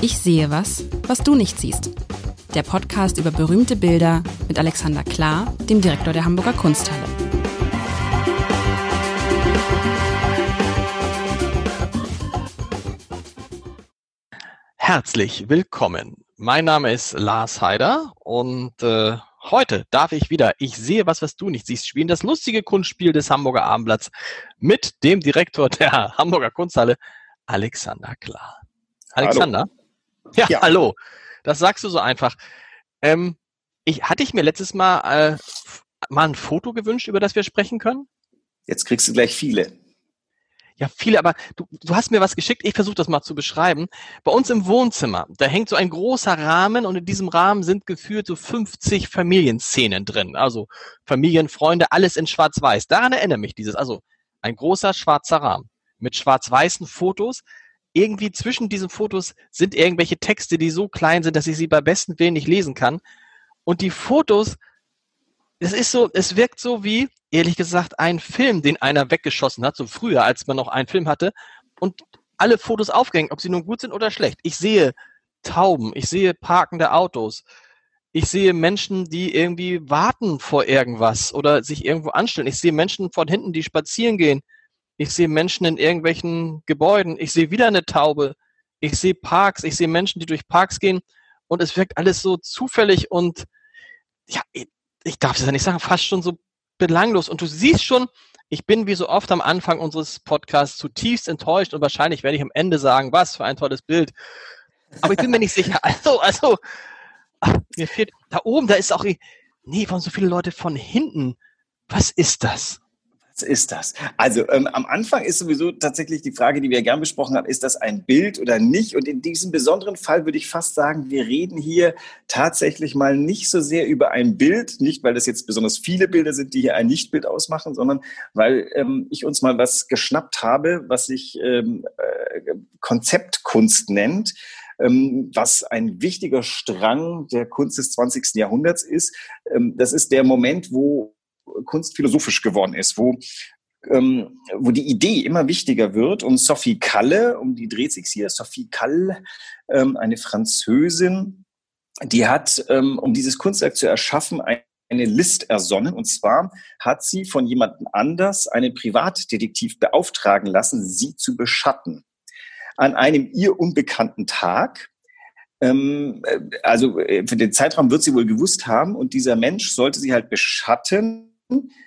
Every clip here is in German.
Ich sehe was, was du nicht siehst. Der Podcast über berühmte Bilder mit Alexander Klar, dem Direktor der Hamburger Kunsthalle. Herzlich willkommen. Mein Name ist Lars Heider und äh, heute darf ich wieder Ich sehe was, was du nicht siehst, spielen das lustige Kunstspiel des Hamburger Abendblatts mit dem Direktor der Hamburger Kunsthalle, Alexander Klar. Alexander? Hallo. Ja, ja, hallo. Das sagst du so einfach. Ähm, ich, hatte ich mir letztes Mal äh, mal ein Foto gewünscht, über das wir sprechen können? Jetzt kriegst du gleich viele. Ja, viele, aber du, du hast mir was geschickt, ich versuche das mal zu beschreiben. Bei uns im Wohnzimmer, da hängt so ein großer Rahmen und in diesem Rahmen sind geführt so 50 Familienszenen drin. Also Familien, Freunde, alles in schwarz-weiß. Daran erinnere mich dieses. Also ein großer schwarzer Rahmen mit schwarz-weißen Fotos. Irgendwie zwischen diesen Fotos sind irgendwelche Texte, die so klein sind, dass ich sie bei besten Willen nicht lesen kann. Und die Fotos, es ist so, es wirkt so wie, ehrlich gesagt, ein Film, den einer weggeschossen hat, so früher, als man noch einen Film hatte, und alle Fotos aufgehängt, ob sie nun gut sind oder schlecht. Ich sehe Tauben, ich sehe parkende Autos, ich sehe Menschen, die irgendwie warten vor irgendwas oder sich irgendwo anstellen. Ich sehe Menschen von hinten, die spazieren gehen. Ich sehe Menschen in irgendwelchen Gebäuden. Ich sehe wieder eine Taube. Ich sehe Parks. Ich sehe Menschen, die durch Parks gehen. Und es wirkt alles so zufällig und ja, ich darf es ja nicht sagen, fast schon so belanglos. Und du siehst schon, ich bin wie so oft am Anfang unseres Podcasts zutiefst enttäuscht und wahrscheinlich werde ich am Ende sagen, was für ein tolles Bild. Aber ich bin mir nicht sicher. Also, also, ach, mir fehlt, da oben, da ist auch, nee, waren so viele Leute von hinten. Was ist das? Ist das? Also ähm, am Anfang ist sowieso tatsächlich die Frage, die wir gern besprochen haben, ist das ein Bild oder nicht? Und in diesem besonderen Fall würde ich fast sagen, wir reden hier tatsächlich mal nicht so sehr über ein Bild, nicht weil das jetzt besonders viele Bilder sind, die hier ein Nichtbild ausmachen, sondern weil ähm, ich uns mal was geschnappt habe, was sich ähm, äh, Konzeptkunst nennt ähm, was ein wichtiger Strang der Kunst des 20. Jahrhunderts ist. Ähm, das ist der Moment, wo Kunst philosophisch geworden ist, wo ähm, wo die Idee immer wichtiger wird. Und Sophie Kalle, um die dreht sich hier, Sophie Kalle, ähm, eine Französin, die hat, ähm, um dieses Kunstwerk zu erschaffen, ein, eine List ersonnen. Und zwar hat sie von jemandem anders einen Privatdetektiv beauftragen lassen, sie zu beschatten. An einem ihr unbekannten Tag. Ähm, äh, also äh, für den Zeitraum wird sie wohl gewusst haben. Und dieser Mensch sollte sie halt beschatten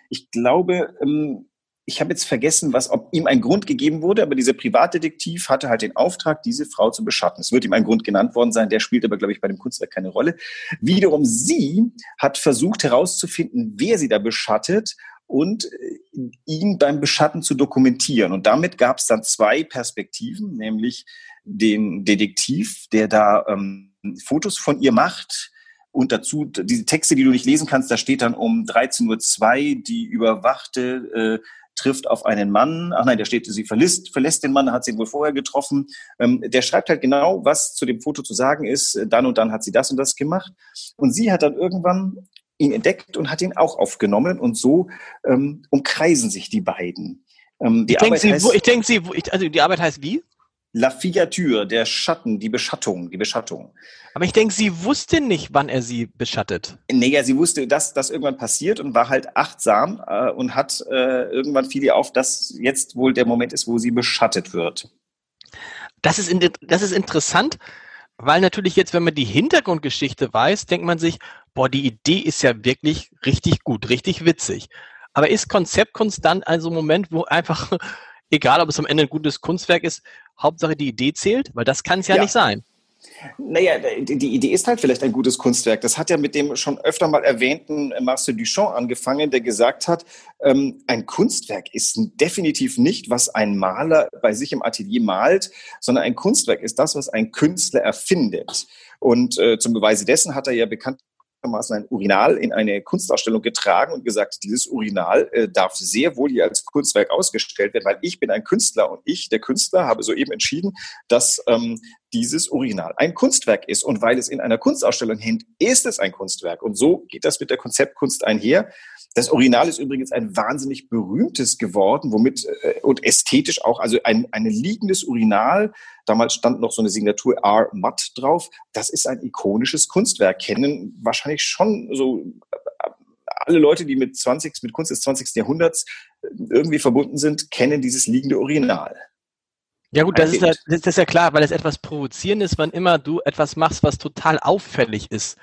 ich glaube, ähm, ich habe jetzt vergessen, was, ob ihm ein Grund gegeben wurde, aber dieser Privatdetektiv hatte halt den Auftrag, diese Frau zu beschatten. Es wird ihm ein Grund genannt worden sein, der spielt aber, glaube ich, bei dem Kunstwerk keine Rolle. Wiederum sie hat versucht herauszufinden, wer sie da beschattet und äh, ihn beim Beschatten zu dokumentieren. Und damit gab es dann zwei Perspektiven, nämlich den Detektiv, der da ähm, Fotos von ihr macht, und dazu diese Texte, die du nicht lesen kannst, da steht dann um 13.02 Uhr, die Überwachte äh, trifft auf einen Mann. Ach nein, der steht, sie verlässt, verlässt den Mann, hat sie wohl vorher getroffen. Ähm, der schreibt halt genau, was zu dem Foto zu sagen ist. Dann und dann hat sie das und das gemacht. Und sie hat dann irgendwann ihn entdeckt und hat ihn auch aufgenommen. Und so ähm, umkreisen sich die beiden. Ähm, die ich denke, sie, ich denk, sie, also die Arbeit heißt wie? La Figature, der Schatten, die Beschattung, die Beschattung. Aber ich denke, sie wusste nicht, wann er sie beschattet. Nee, ja, sie wusste, dass das irgendwann passiert und war halt achtsam äh, und hat äh, irgendwann fiel ihr auf, dass jetzt wohl der Moment ist, wo sie beschattet wird. Das ist, in, das ist interessant, weil natürlich jetzt, wenn man die Hintergrundgeschichte weiß, denkt man sich, boah, die Idee ist ja wirklich richtig gut, richtig witzig. Aber ist Konzeptkunst dann also ein Moment, wo einfach egal ob es am Ende ein gutes Kunstwerk ist, Hauptsache die Idee zählt, weil das kann es ja, ja, nicht sein. Naja, die Idee ist halt vielleicht ein gutes Kunstwerk. Das hat ja mit dem schon öfter mal erwähnten Marcel Duchamp angefangen, der gesagt hat, ähm, ein Kunstwerk ist definitiv nicht, was ein Maler bei sich im Atelier malt, sondern ein Kunstwerk ist das, was ein Künstler erfindet. Und äh, zum Beweise dessen hat er ja bekannt ein Urinal in eine Kunstausstellung getragen und gesagt, dieses Urinal äh, darf sehr wohl hier als Kunstwerk ausgestellt werden, weil ich bin ein Künstler und ich, der Künstler, habe soeben entschieden, dass ähm, dieses Original ein Kunstwerk ist. Und weil es in einer Kunstausstellung hängt, ist es ein Kunstwerk. Und so geht das mit der Konzeptkunst einher. Das Original ist übrigens ein wahnsinnig berühmtes geworden, womit äh, und ästhetisch auch, also ein, ein liegendes Urinal. Damals stand noch so eine Signatur R. Matt drauf. Das ist ein ikonisches Kunstwerk. Kennen wahrscheinlich schon so äh, alle Leute, die mit 20, mit Kunst des 20. Jahrhunderts äh, irgendwie verbunden sind, kennen dieses liegende Original. Ja gut, das ist ja, das ist ja klar, weil es etwas Provozierendes, wann immer du etwas machst, was total auffällig ist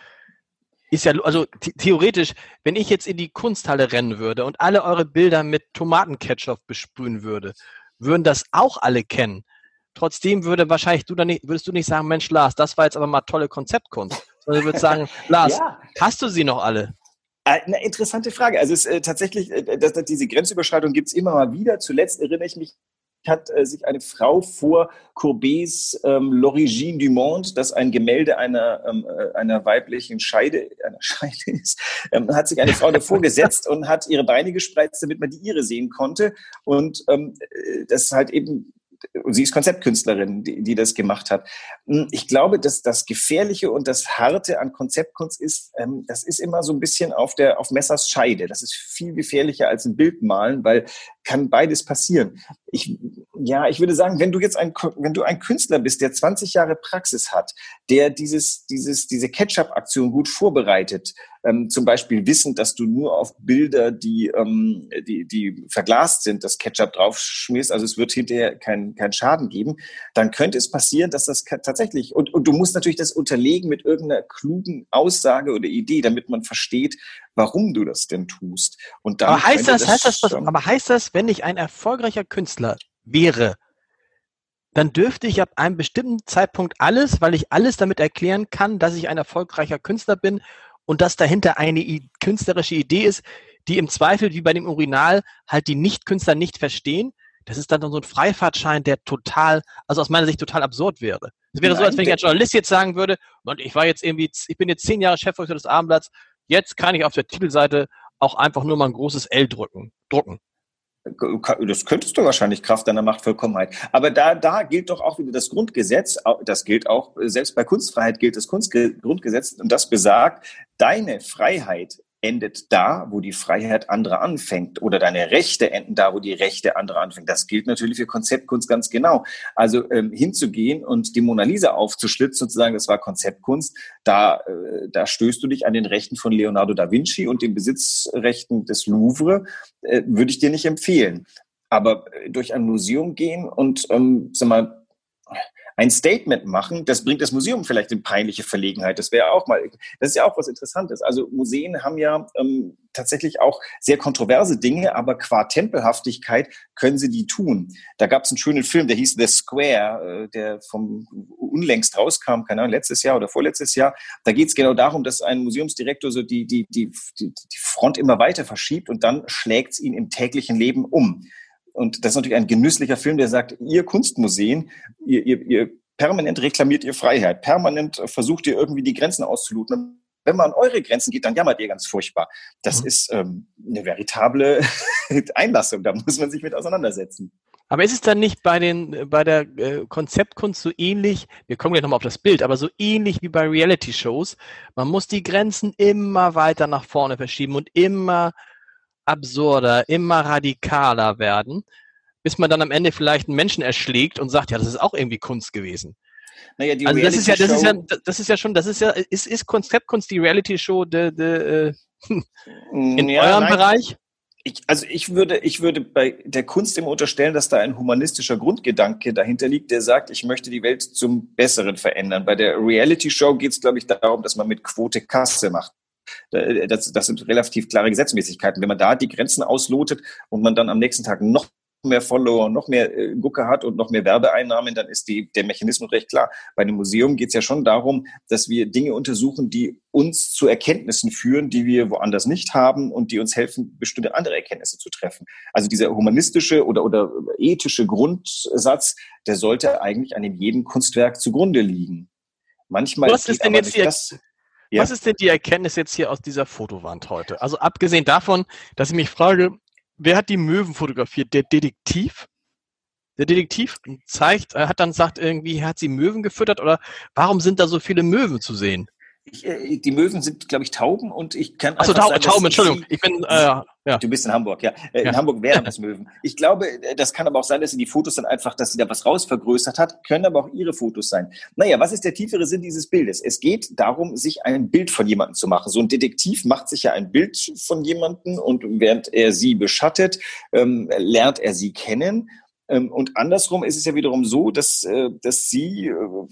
ist ja, also theoretisch, wenn ich jetzt in die Kunsthalle rennen würde und alle eure Bilder mit Tomatenketchup besprühen würde, würden das auch alle kennen. Trotzdem würde wahrscheinlich du dann nicht, würdest du nicht sagen, Mensch, Lars, das war jetzt aber mal tolle Konzeptkunst. Sondern du würdest sagen, Lars, ja. hast du sie noch alle? Äh, eine interessante Frage. Also es ist äh, tatsächlich, äh, dass, dass diese Grenzüberschreitung gibt es immer mal wieder. Zuletzt erinnere ich mich hat äh, sich eine Frau vor Courbets ähm, L'Origine du Monde, das ein Gemälde einer, ähm, äh, einer weiblichen Scheide, einer Scheide ist, ähm, hat sich eine Frau davor gesetzt und hat ihre Beine gespreizt, damit man die ihre sehen konnte. Und ähm, äh, das ist halt eben sie ist Konzeptkünstlerin, die, die das gemacht hat. Hm, ich glaube, dass das Gefährliche und das Harte an Konzeptkunst ist, ähm, das ist immer so ein bisschen auf der auf Messers Scheide. Das ist viel gefährlicher als ein Bild malen, weil kann beides passieren. Ich, ja, ich würde sagen, wenn du jetzt ein, wenn du ein Künstler bist, der 20 Jahre Praxis hat, der dieses, dieses, diese Ketchup-Aktion gut vorbereitet, ähm, zum Beispiel wissend, dass du nur auf Bilder, die, ähm, die, die verglast sind, das Ketchup draufschmierst, also es wird hinterher keinen kein Schaden geben, dann könnte es passieren, dass das tatsächlich, und, und du musst natürlich das unterlegen mit irgendeiner klugen Aussage oder Idee, damit man versteht, warum du das denn tust. Und dann aber heißt das, das heißt das, was, aber heißt das, wenn ich ein erfolgreicher Künstler wäre, dann dürfte ich ab einem bestimmten Zeitpunkt alles, weil ich alles damit erklären kann, dass ich ein erfolgreicher Künstler bin und dass dahinter eine künstlerische Idee ist, die im Zweifel wie bei dem Urinal halt die Nicht-Künstler nicht verstehen. Das ist dann so ein Freifahrtschein, der total, also aus meiner Sicht total absurd wäre. Es wäre Nein, so, als wenn ich als Journalist jetzt sagen würde, und ich war jetzt irgendwie, ich bin jetzt zehn Jahre Chefredakteur des Abendblatts, jetzt kann ich auf der Titelseite auch einfach nur mal ein großes L drücken, drucken. Das könntest du wahrscheinlich Kraft deiner Machtvollkommenheit. Aber da, da gilt doch auch wieder das Grundgesetz. Das gilt auch, selbst bei Kunstfreiheit gilt das Kunstgrundgesetz. Und das besagt, deine Freiheit endet da, wo die Freiheit anderer anfängt oder deine Rechte enden da, wo die Rechte anderer anfängt. Das gilt natürlich für Konzeptkunst ganz genau. Also ähm, hinzugehen und die Mona Lisa aufzuschlitzen und zu sagen, das war Konzeptkunst, da, äh, da stößt du dich an den Rechten von Leonardo da Vinci und den Besitzrechten des Louvre, äh, würde ich dir nicht empfehlen. Aber äh, durch ein Museum gehen und, ähm, sag mal, ein Statement machen, das bringt das Museum vielleicht in peinliche Verlegenheit. Das wäre auch mal, das ist ja auch was Interessantes. Also Museen haben ja ähm, tatsächlich auch sehr kontroverse Dinge, aber qua Tempelhaftigkeit können sie die tun. Da gab es einen schönen Film, der hieß The Square, äh, der vom unlängst rauskam, keine Ahnung, letztes Jahr oder vorletztes Jahr. Da geht es genau darum, dass ein Museumsdirektor so die, die, die, die, die Front immer weiter verschiebt und dann schlägt es ihn im täglichen Leben um. Und das ist natürlich ein genüsslicher Film, der sagt, ihr Kunstmuseen, ihr, ihr, ihr permanent reklamiert ihr Freiheit, permanent versucht ihr irgendwie die Grenzen auszuloten. Wenn man an eure Grenzen geht, dann jammert ihr ganz furchtbar. Das mhm. ist ähm, eine veritable Einlassung, da muss man sich mit auseinandersetzen. Aber ist es dann nicht bei den bei der äh, Konzeptkunst so ähnlich? Wir kommen gleich nochmal auf das Bild, aber so ähnlich wie bei Reality-Shows. Man muss die Grenzen immer weiter nach vorne verschieben und immer absurder, immer radikaler werden, bis man dann am Ende vielleicht einen Menschen erschlägt und sagt, ja, das ist auch irgendwie Kunst gewesen. Naja, die also das ist ja, das ist ja, das ist ja schon, das ist ja, ist, ist Konzeptkunst die Reality-Show de, de, äh, in ja, eurem nein. Bereich? Ich, also ich würde, ich würde bei der Kunst immer unterstellen, dass da ein humanistischer Grundgedanke dahinter liegt, der sagt, ich möchte die Welt zum Besseren verändern. Bei der Reality-Show geht es, glaube ich, darum, dass man mit Quote Kasse macht. Das, das sind relativ klare Gesetzmäßigkeiten. Wenn man da die Grenzen auslotet und man dann am nächsten Tag noch mehr Follower, noch mehr äh, Gucke hat und noch mehr Werbeeinnahmen, dann ist die, der Mechanismus recht klar. Bei einem Museum geht es ja schon darum, dass wir Dinge untersuchen, die uns zu Erkenntnissen führen, die wir woanders nicht haben und die uns helfen, bestimmte andere Erkenntnisse zu treffen. Also dieser humanistische oder, oder ethische Grundsatz, der sollte eigentlich an jedem Kunstwerk zugrunde liegen. Manchmal Was ist denn jetzt das, ja. Was ist denn die Erkenntnis jetzt hier aus dieser Fotowand heute? Also abgesehen davon, dass ich mich frage, wer hat die Möwen fotografiert? Der Detektiv? der Detektiv zeigt, er hat dann sagt irgendwie, hat sie Möwen gefüttert oder warum sind da so viele Möwen zu sehen? Ich, äh, die Möwen sind, glaube ich, Tauben und ich kann. Achso, Tauben, Tauben, Entschuldigung. Ich bin, äh, ja. Du bist in Hamburg, ja. Äh, in Hamburg wären das Möwen. Ich glaube, äh, das kann aber auch sein, dass sie die Fotos dann einfach, dass sie da was rausvergrößert hat, können aber auch ihre Fotos sein. Naja, was ist der tiefere Sinn dieses Bildes? Es geht darum, sich ein Bild von jemandem zu machen. So ein Detektiv macht sich ja ein Bild von jemandem und während er sie beschattet, ähm, lernt er sie kennen ähm, und andersrum ist es ja wiederum so, dass, äh, dass sie äh,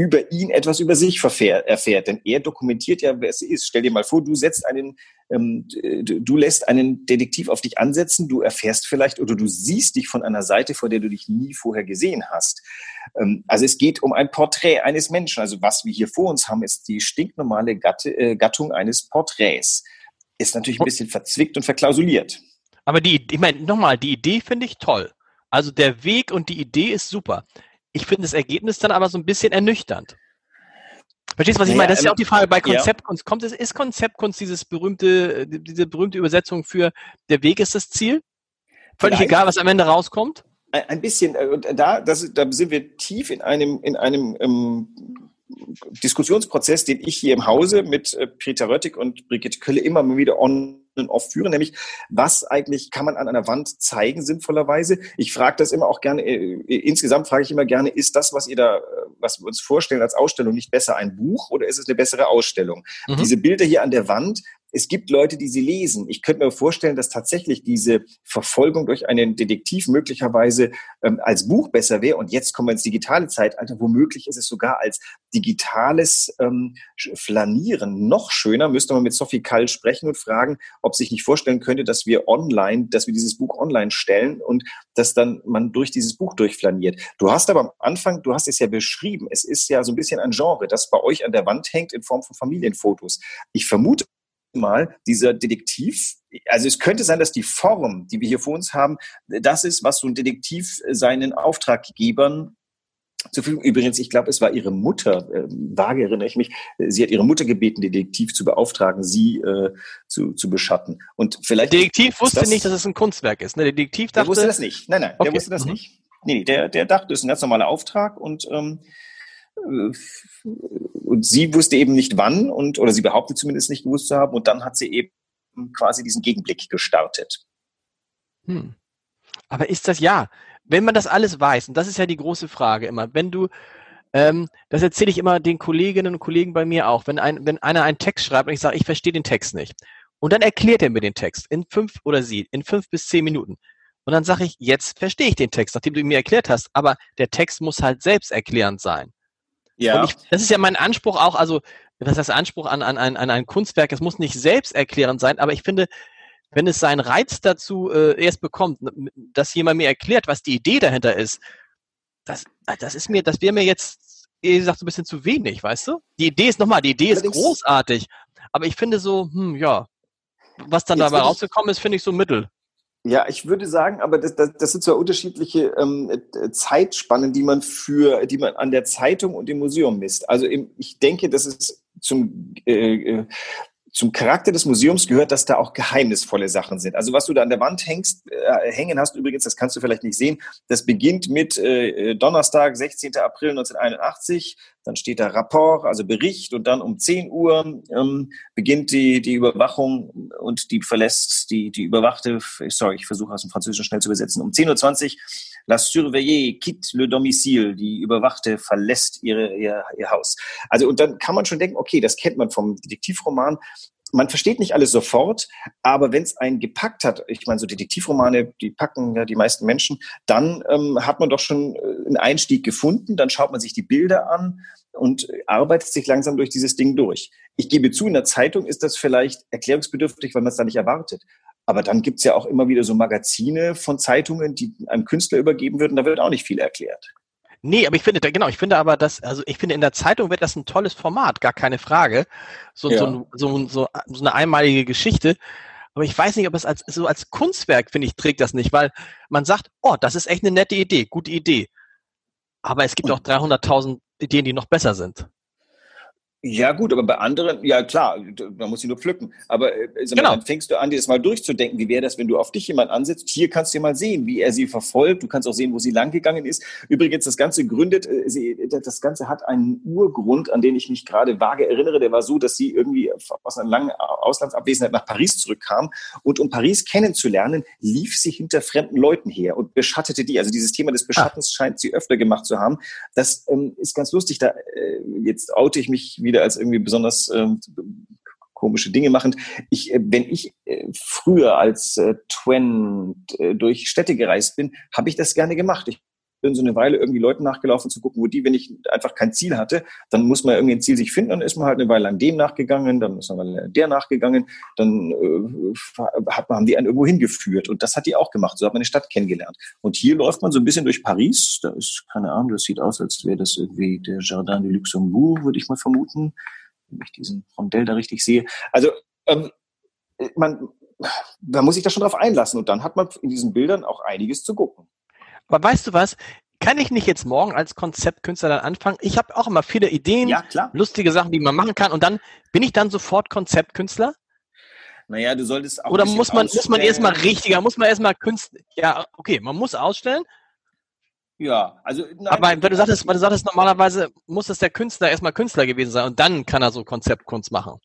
über ihn etwas über sich erfährt. Denn er dokumentiert ja, wer es ist. Stell dir mal vor, du setzt einen, ähm, du lässt einen Detektiv auf dich ansetzen, du erfährst vielleicht oder du siehst dich von einer Seite, vor der du dich nie vorher gesehen hast. Ähm, also es geht um ein Porträt eines Menschen. Also was wir hier vor uns haben, ist die stinknormale Gatte, äh, Gattung eines Porträts. Ist natürlich ein bisschen verzwickt und verklausuliert. Aber die, ich meine, nochmal, die Idee finde ich toll. Also der Weg und die Idee ist super. Ich finde das Ergebnis dann aber so ein bisschen ernüchternd. Verstehst du, was ich meine? Das ist ja auch die Frage bei Konzeptkunst. Kommt es, ist Konzeptkunst dieses berühmte, diese berühmte Übersetzung für der Weg ist das Ziel? Völlig Vielleicht. egal, was am Ende rauskommt? Ein bisschen, äh, und da, das, da sind wir tief in einem, in einem ähm, Diskussionsprozess, den ich hier im Hause mit äh, Peter Röttig und Brigitte Kölle immer mal wieder on oft führen, nämlich was eigentlich kann man an einer Wand zeigen sinnvollerweise. Ich frage das immer auch gerne, äh, insgesamt frage ich immer gerne, ist das, was ihr da, äh, was wir uns vorstellen als Ausstellung, nicht besser ein Buch oder ist es eine bessere Ausstellung? Mhm. Diese Bilder hier an der Wand, es gibt Leute, die sie lesen. Ich könnte mir vorstellen, dass tatsächlich diese Verfolgung durch einen Detektiv möglicherweise ähm, als Buch besser wäre. Und jetzt kommen wir ins digitale Zeitalter. Womöglich ist es sogar als digitales ähm, Flanieren noch schöner. Müsste man mit Sophie Kall sprechen und fragen, ob sich nicht vorstellen könnte, dass wir online, dass wir dieses Buch online stellen und dass dann man durch dieses Buch durchflaniert. Du hast aber am Anfang, du hast es ja beschrieben, es ist ja so ein bisschen ein Genre, das bei euch an der Wand hängt in Form von Familienfotos. Ich vermute mal, dieser Detektiv, also es könnte sein, dass die Form, die wir hier vor uns haben, das ist, was so ein Detektiv seinen Auftraggebern zu viel. Übrigens, ich glaube, es war ihre Mutter, äh, vage erinnere ich mich, sie hat ihre Mutter gebeten, Detektiv zu beauftragen, sie äh, zu, zu beschatten. Und vielleicht. Detektiv wusste das, nicht, dass es ein Kunstwerk ist. Ne? Detektiv dachte. Der wusste das nicht. Nein, nein, okay. der wusste das mhm. nicht. Nee, der, der dachte, es ist ein ganz normaler Auftrag und ähm, äh, und sie wusste eben nicht wann und oder sie behauptet zumindest nicht gewusst zu haben und dann hat sie eben quasi diesen Gegenblick gestartet. Hm. Aber ist das ja, wenn man das alles weiß, und das ist ja die große Frage immer, wenn du, ähm, das erzähle ich immer den Kolleginnen und Kollegen bei mir auch, wenn, ein, wenn einer einen Text schreibt und ich sage, ich verstehe den Text nicht. Und dann erklärt er mir den Text in fünf oder sie in fünf bis zehn Minuten. Und dann sage ich, jetzt verstehe ich den Text, nachdem du ihn mir erklärt hast, aber der Text muss halt selbst erklärend sein. Ja. Ich, das ist ja mein Anspruch auch, also was heißt Anspruch an, an, an, an ein Kunstwerk? Es muss nicht selbsterklärend sein, aber ich finde, wenn es seinen Reiz dazu äh, erst bekommt, dass jemand mir erklärt, was die Idee dahinter ist, das, das ist mir, das wäre mir jetzt, wie gesagt, so ein bisschen zu wenig, weißt du? Die Idee ist nochmal, die Idee ist großartig, aber ich finde so, hm, ja, was dann dabei rausgekommen ist, finde ich so mittel. Ja, ich würde sagen, aber das, das, das sind zwar unterschiedliche ähm, äh, Zeitspannen, die man für, die man an der Zeitung und im Museum misst. Also im, ich denke, das ist zum äh, äh zum Charakter des Museums gehört, dass da auch geheimnisvolle Sachen sind. Also was du da an der Wand hängst, äh, hängen hast, übrigens, das kannst du vielleicht nicht sehen, das beginnt mit äh, Donnerstag, 16. April 1981, dann steht da Rapport, also Bericht und dann um 10 Uhr ähm, beginnt die, die Überwachung und die verlässt die, die überwachte, sorry, ich versuche aus dem Französischen schnell zu übersetzen, um 10.20 Uhr La Surveillée quitte le domicile, die Überwachte verlässt ihre, ihr, ihr Haus. Also und dann kann man schon denken, okay, das kennt man vom Detektivroman, man versteht nicht alles sofort, aber wenn es einen gepackt hat, ich meine, so Detektivromane, die packen ja die meisten Menschen, dann ähm, hat man doch schon äh, einen Einstieg gefunden, dann schaut man sich die Bilder an und arbeitet sich langsam durch dieses Ding durch. Ich gebe zu, in der Zeitung ist das vielleicht erklärungsbedürftig, weil man es da nicht erwartet. Aber dann gibt's ja auch immer wieder so Magazine von Zeitungen, die einem Künstler übergeben würden, da wird auch nicht viel erklärt. Nee, aber ich finde, genau, ich finde aber, dass, also ich finde, in der Zeitung wird das ein tolles Format, gar keine Frage. So, ja. so, so, so, so eine einmalige Geschichte. Aber ich weiß nicht, ob es als, so als Kunstwerk, finde ich, trägt das nicht, weil man sagt, oh, das ist echt eine nette Idee, gute Idee. Aber es gibt auch 300.000 Ideen, die noch besser sind. Ja, gut, aber bei anderen, ja klar, man muss sie nur pflücken. Aber äh, genau. dann fängst du an, dir das mal durchzudenken. Wie wäre das, wenn du auf dich jemand ansetzt? Hier kannst du ja mal sehen, wie er sie verfolgt. Du kannst auch sehen, wo sie langgegangen ist. Übrigens, das Ganze gründet, äh, sie, das Ganze hat einen Urgrund, an den ich mich gerade vage erinnere. Der war so, dass sie irgendwie aus einer langen Auslandsabwesenheit nach Paris zurückkam. Und um Paris kennenzulernen, lief sie hinter fremden Leuten her und beschattete die. Also dieses Thema des Beschattens ah. scheint sie öfter gemacht zu haben. Das ähm, ist ganz lustig. Da, äh, jetzt oute ich mich wieder wieder als irgendwie besonders ähm, komische Dinge machend. Ich, äh, wenn ich äh, früher als äh, Twen äh, durch Städte gereist bin, habe ich das gerne gemacht. Ich bin so eine Weile irgendwie Leuten nachgelaufen zu gucken, wo die, wenn ich einfach kein Ziel hatte, dann muss man irgendwie ein Ziel sich finden, dann ist man halt eine Weile lang dem nachgegangen, dann ist man der nachgegangen, dann äh, hat man, haben die einen irgendwo hingeführt und das hat die auch gemacht, so hat man eine Stadt kennengelernt. Und hier läuft man so ein bisschen durch Paris, da ist, keine Ahnung, das sieht aus, als wäre das irgendwie der Jardin de Luxembourg, würde ich mal vermuten, wenn ich diesen Rondell da richtig sehe. Also ähm, man, man muss sich da schon drauf einlassen und dann hat man in diesen Bildern auch einiges zu gucken. Aber weißt du was? Kann ich nicht jetzt morgen als Konzeptkünstler dann anfangen? Ich habe auch immer viele Ideen, ja, lustige Sachen, die man machen kann. Und dann bin ich dann sofort Konzeptkünstler? Naja, du solltest auch. Oder muss man, muss man erstmal richtiger, muss man erstmal Künstler. Ja, okay, man muss ausstellen. Ja, also. Nein, aber wenn du sagtest, wenn du sagtest, normalerweise muss es der Künstler erstmal Künstler gewesen sein und dann kann er so Konzeptkunst machen.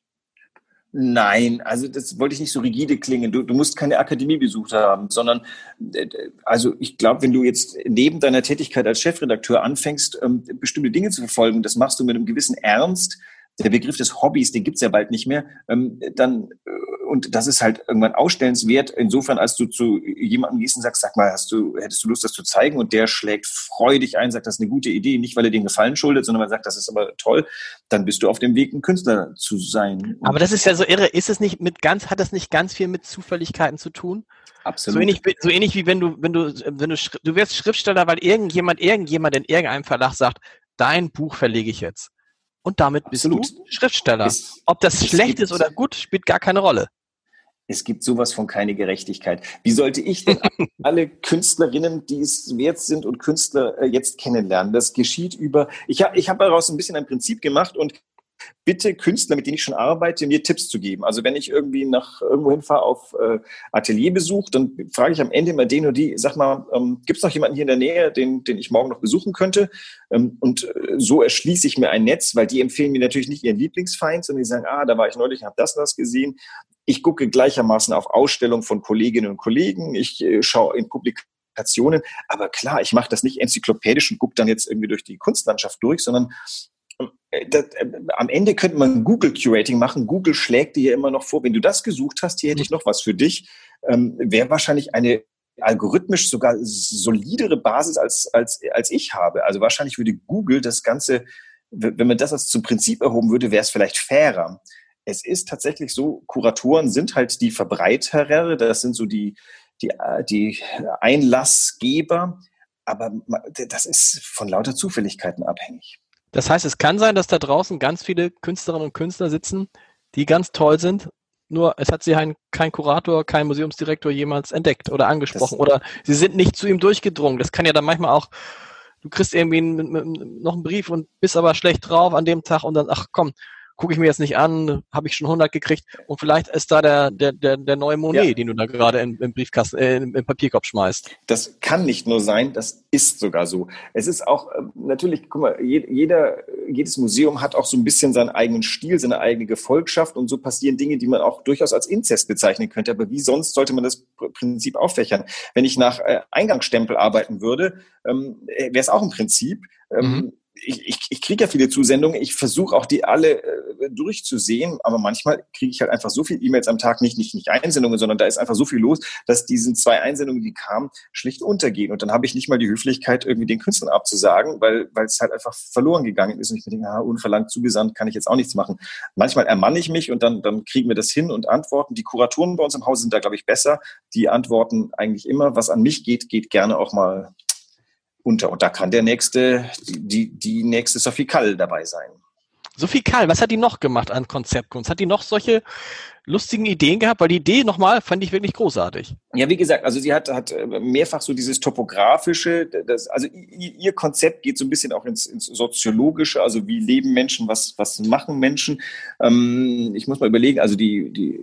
Nein, also das wollte ich nicht so rigide klingen. Du, du musst keine Akademie besucht haben, sondern äh, also ich glaube, wenn du jetzt neben deiner Tätigkeit als Chefredakteur anfängst, ähm, bestimmte Dinge zu verfolgen, das machst du mit einem gewissen Ernst. Der Begriff des Hobbys, den gibt's ja bald nicht mehr. Ähm, dann äh, und das ist halt irgendwann ausstellenswert, insofern, als du zu jemandem gehst und sagst, sag mal, hast du, hättest du Lust, das zu zeigen? Und der schlägt freudig ein, sagt, das ist eine gute Idee, nicht weil er den Gefallen schuldet, sondern weil er sagt, das ist aber toll, dann bist du auf dem Weg, ein Künstler zu sein. Aber das ist ja so irre. Ist es nicht mit ganz, hat das nicht ganz viel mit Zufälligkeiten zu tun? Absolut. So ähnlich, so ähnlich wie wenn du, wenn du, wenn du, du wirst Schriftsteller, weil irgendjemand, irgendjemand in irgendeinem Verlag sagt, dein Buch verlege ich jetzt. Und damit bist Absolut. du Schriftsteller. Es, Ob das schlecht ist oder gut, spielt gar keine Rolle. Es gibt sowas von keine Gerechtigkeit. Wie sollte ich denn alle Künstlerinnen, die es wert sind und Künstler äh, jetzt kennenlernen? Das geschieht über, ich habe ich hab daraus ein bisschen ein Prinzip gemacht und bitte Künstler, mit denen ich schon arbeite, mir Tipps zu geben. Also wenn ich irgendwie nach irgendwo hinfahre auf äh, Atelierbesuch, dann frage ich am Ende immer den oder die, sag mal, ähm, gibt es noch jemanden hier in der Nähe, den, den ich morgen noch besuchen könnte? Ähm, und äh, so erschließe ich mir ein Netz, weil die empfehlen mir natürlich nicht ihren Lieblingsfeind, sondern die sagen, ah, da war ich neulich, habe das und das gesehen. Ich gucke gleichermaßen auf Ausstellungen von Kolleginnen und Kollegen. Ich äh, schaue in Publikationen. Aber klar, ich mache das nicht enzyklopädisch und gucke dann jetzt irgendwie durch die Kunstlandschaft durch, sondern das, äh, am Ende könnte man Google Curating machen. Google schlägt dir ja immer noch vor, wenn du das gesucht hast, hier hätte ich noch was für dich. Ähm, Wäre wahrscheinlich eine algorithmisch sogar solidere Basis als, als, als ich habe. Also wahrscheinlich würde Google das Ganze, wenn man das als zum Prinzip erhoben würde, wäre es vielleicht fairer es ist tatsächlich so, Kuratoren sind halt die Verbreiterer, das sind so die, die, äh, die Einlassgeber, aber das ist von lauter Zufälligkeiten abhängig. Das heißt, es kann sein, dass da draußen ganz viele Künstlerinnen und Künstler sitzen, die ganz toll sind, nur es hat sie ein, kein Kurator, kein Museumsdirektor jemals entdeckt oder angesprochen das, oder sie sind nicht zu ihm durchgedrungen. Das kann ja dann manchmal auch, du kriegst irgendwie einen, noch einen Brief und bist aber schlecht drauf an dem Tag und dann, ach komm, gucke ich mir jetzt nicht an, habe ich schon 100 gekriegt und vielleicht ist da der, der, der, der neue Monet, ja. den du da gerade im, im Briefkasten, äh, im, im Papierkorb schmeißt. Das kann nicht nur sein, das ist sogar so. Es ist auch, äh, natürlich, guck mal, jeder, jedes Museum hat auch so ein bisschen seinen eigenen Stil, seine eigene Gefolgschaft und so passieren Dinge, die man auch durchaus als Inzest bezeichnen könnte. Aber wie sonst sollte man das Prinzip auffächern? Wenn ich nach äh, Eingangsstempel arbeiten würde, ähm, äh, wäre es auch ein Prinzip. Ähm, mhm ich, ich, ich kriege ja viele Zusendungen, ich versuche auch die alle äh, durchzusehen, aber manchmal kriege ich halt einfach so viele E-Mails am Tag, nicht, nicht, nicht Einsendungen, sondern da ist einfach so viel los, dass diesen zwei Einsendungen, die kamen, schlicht untergehen. Und dann habe ich nicht mal die Höflichkeit, irgendwie den Künstlern abzusagen, weil, weil es halt einfach verloren gegangen ist und ich mir denke, ah, unverlangt zugesandt, kann ich jetzt auch nichts machen. Manchmal ermanne ich mich und dann, dann kriegen wir das hin und antworten. Die Kuratoren bei uns im Haus sind da, glaube ich, besser. Die antworten eigentlich immer, was an mich geht, geht gerne auch mal unter. Und da kann der nächste, die, die nächste Sophie Kall dabei sein. Sophie Karl, was hat die noch gemacht an Konzeptkunst? Hat die noch solche lustigen Ideen gehabt? Weil die Idee nochmal fand ich wirklich großartig. Ja, wie gesagt, also sie hat, hat äh, mehrfach so dieses topografische, das, also ihr Konzept geht so ein bisschen auch ins, ins soziologische, also wie leben Menschen, was, was machen Menschen. Ähm, ich muss mal überlegen, also die, die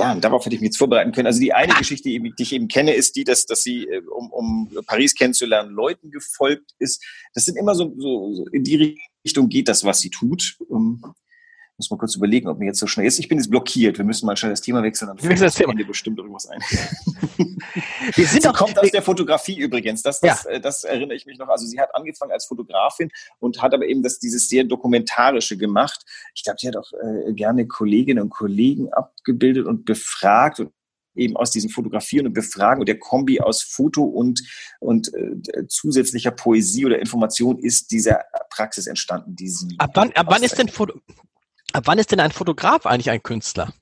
ja, darauf hätte ich mich jetzt vorbereiten können. Also die eine Geschichte, die ich eben kenne, ist die, dass, dass sie, äh, um, um Paris kennenzulernen, Leuten gefolgt ist. Das sind immer so, so in die Richtung geht das, was sie tut. Muss mal kurz überlegen, ob mir jetzt so schnell ist. Ich bin jetzt blockiert. Wir müssen mal schnell das Thema wechseln. Dann fällt das Thema. bestimmt irgendwas ein. Wir sind sie kommt aus der Fotografie übrigens. Das, das, ja. Äh, das erinnere ich mich noch. Also sie hat angefangen als Fotografin und hat aber eben das, dieses sehr dokumentarische gemacht. Ich glaube, sie hat auch äh, gerne Kolleginnen und Kollegen abgebildet und befragt und eben aus diesem Fotografieren und Befragen und der Kombi aus Foto und, und äh, zusätzlicher Poesie oder Information ist diese Praxis entstanden, die sie. Ab wann, ab wann ist denn Foto, Ab wann ist denn ein Fotograf eigentlich ein Künstler?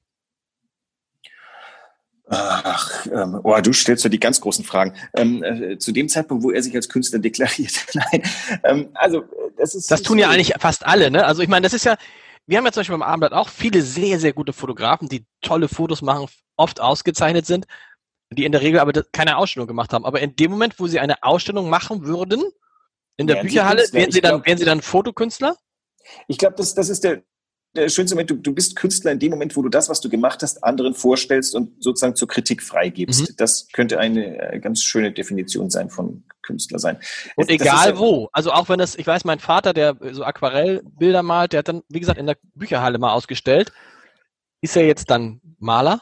Ach, ähm, oh, du stellst ja die ganz großen Fragen. Ähm, äh, zu dem Zeitpunkt, wo er sich als Künstler deklariert. Nein, ähm, also das ist. Das tun ja eigentlich fast alle, ne? Also ich meine, das ist ja. Wir haben ja zum Beispiel beim Abendblatt auch viele sehr, sehr gute Fotografen, die tolle Fotos machen, oft ausgezeichnet sind, die in der Regel aber keine Ausstellung gemacht haben. Aber in dem Moment, wo sie eine Ausstellung machen würden, in der ja, Bücherhalle, wären sie, dann, glaub, wären sie dann Fotokünstler? Ich glaube, das, das ist der, der schönste Moment, du, du bist Künstler in dem Moment, wo du das, was du gemacht hast, anderen vorstellst und sozusagen zur Kritik freigibst. Mhm. Das könnte eine äh, ganz schöne Definition sein von Künstler sein. Und das egal ja, wo. Also auch wenn das, ich weiß, mein Vater, der so Aquarellbilder malt, der hat dann, wie gesagt, in der Bücherhalle mal ausgestellt. Ist er jetzt dann Maler?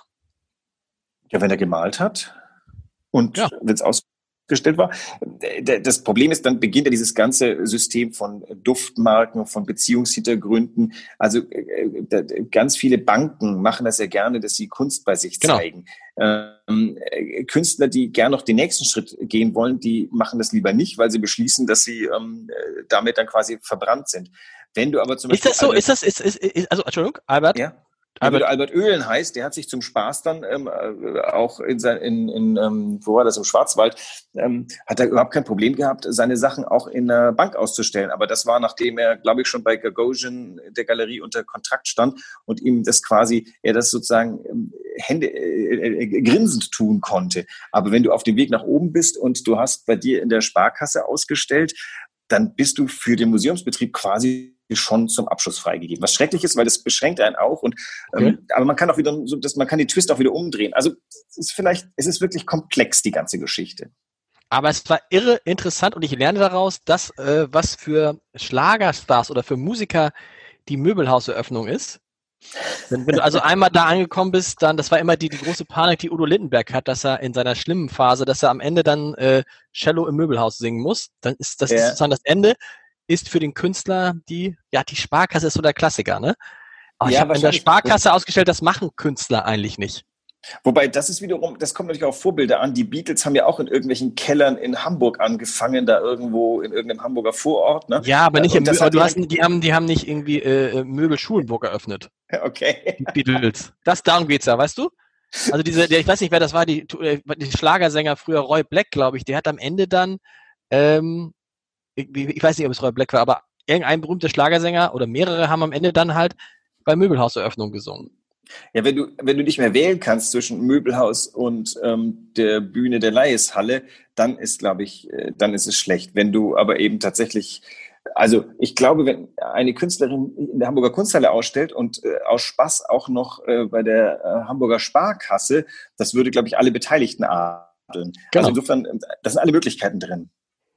Ja, wenn er gemalt hat. Und ja. wenn es aus gestellt war. Das Problem ist, dann beginnt ja dieses ganze System von Duftmarken, von Beziehungshintergründen. Also äh, ganz viele Banken machen das ja gerne, dass sie Kunst bei sich genau. zeigen. Ähm, äh, Künstler, die gern noch den nächsten Schritt gehen wollen, die machen das lieber nicht, weil sie beschließen, dass sie ähm, damit dann quasi verbrannt sind. Wenn du aber zum Beispiel. Ist das so? Ist das, ist, ist, ist also, Entschuldigung, Albert? Ja. Albert, Albert Oehlen heißt, der hat sich zum Spaß dann ähm, äh, auch in sein, in, in ähm, wo war das im Schwarzwald, ähm, hat er überhaupt kein Problem gehabt, seine Sachen auch in der Bank auszustellen. Aber das war, nachdem er, glaube ich, schon bei Gagosian der Galerie unter Kontrakt stand und ihm das quasi, er das sozusagen ähm, Hände äh, äh, grinsend tun konnte. Aber wenn du auf dem Weg nach oben bist und du hast bei dir in der Sparkasse ausgestellt, dann bist du für den Museumsbetrieb quasi schon zum Abschluss freigegeben. Was schrecklich ist, weil das beschränkt einen auch und okay. ähm, aber man kann auch wieder so, dass man kann den Twist auch wieder umdrehen. Also es ist vielleicht, es ist wirklich komplex die ganze Geschichte. Aber es war irre interessant und ich lerne daraus, dass äh, was für Schlagerstars oder für Musiker die Möbelhauseröffnung ist. Wenn, wenn, du also einmal da angekommen bist, dann, das war immer die, die große Panik, die Udo Lindenberg hat, dass er in seiner schlimmen Phase, dass er am Ende dann äh, Cello im Möbelhaus singen muss. Dann ist das ja. sozusagen das Ende ist für den Künstler die, ja, die Sparkasse ist so der Klassiker, ne? Aber ja, ich habe in der Sparkasse ausgestellt, das machen Künstler eigentlich nicht. Wobei, das ist wiederum, das kommt natürlich auf Vorbilder an. Die Beatles haben ja auch in irgendwelchen Kellern in Hamburg angefangen, da irgendwo in irgendeinem Hamburger Vorort. Ne? Ja, aber nicht im Möbel. Du hast, die, haben, die haben nicht irgendwie äh, äh Möbel Schulenburg eröffnet. Okay. Die Beatles. Das, darum geht's ja, weißt du? Also diese, der, ich weiß nicht, wer das war, die, äh, die Schlagersänger früher, Roy Black, glaube ich, der hat am Ende dann ähm, ich, weiß nicht, ob es Roy Black war, aber irgendein berühmter Schlagersänger oder mehrere haben am Ende dann halt bei Möbelhauseröffnung gesungen. Ja, wenn du, wenn du nicht mehr wählen kannst zwischen Möbelhaus und ähm, der Bühne der Leiheshalle, dann ist, glaube ich, äh, dann ist es schlecht. Wenn du aber eben tatsächlich, also ich glaube, wenn eine Künstlerin in der Hamburger Kunsthalle ausstellt und äh, aus Spaß auch noch äh, bei der äh, Hamburger Sparkasse, das würde, glaube ich, alle Beteiligten adeln. Genau. Also insofern, äh, das sind alle Möglichkeiten drin.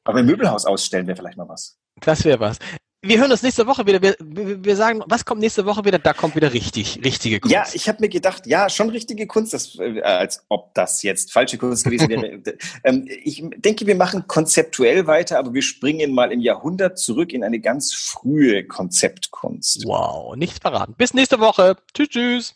Aber im Möbelhaus ausstellen wäre vielleicht mal was. Das wäre was. Wir hören uns nächste Woche wieder. Wir, wir, sagen, was kommt nächste Woche wieder? Da kommt wieder richtig, richtige Kunst. Ja, ich habe mir gedacht, ja, schon richtige Kunst, das, äh, als ob das jetzt falsche Kunst gewesen wäre. ähm, ich denke, wir machen konzeptuell weiter, aber wir springen mal im Jahrhundert zurück in eine ganz frühe Konzeptkunst. Wow, nichts verraten. Bis nächste Woche. Tschüss, tschüss.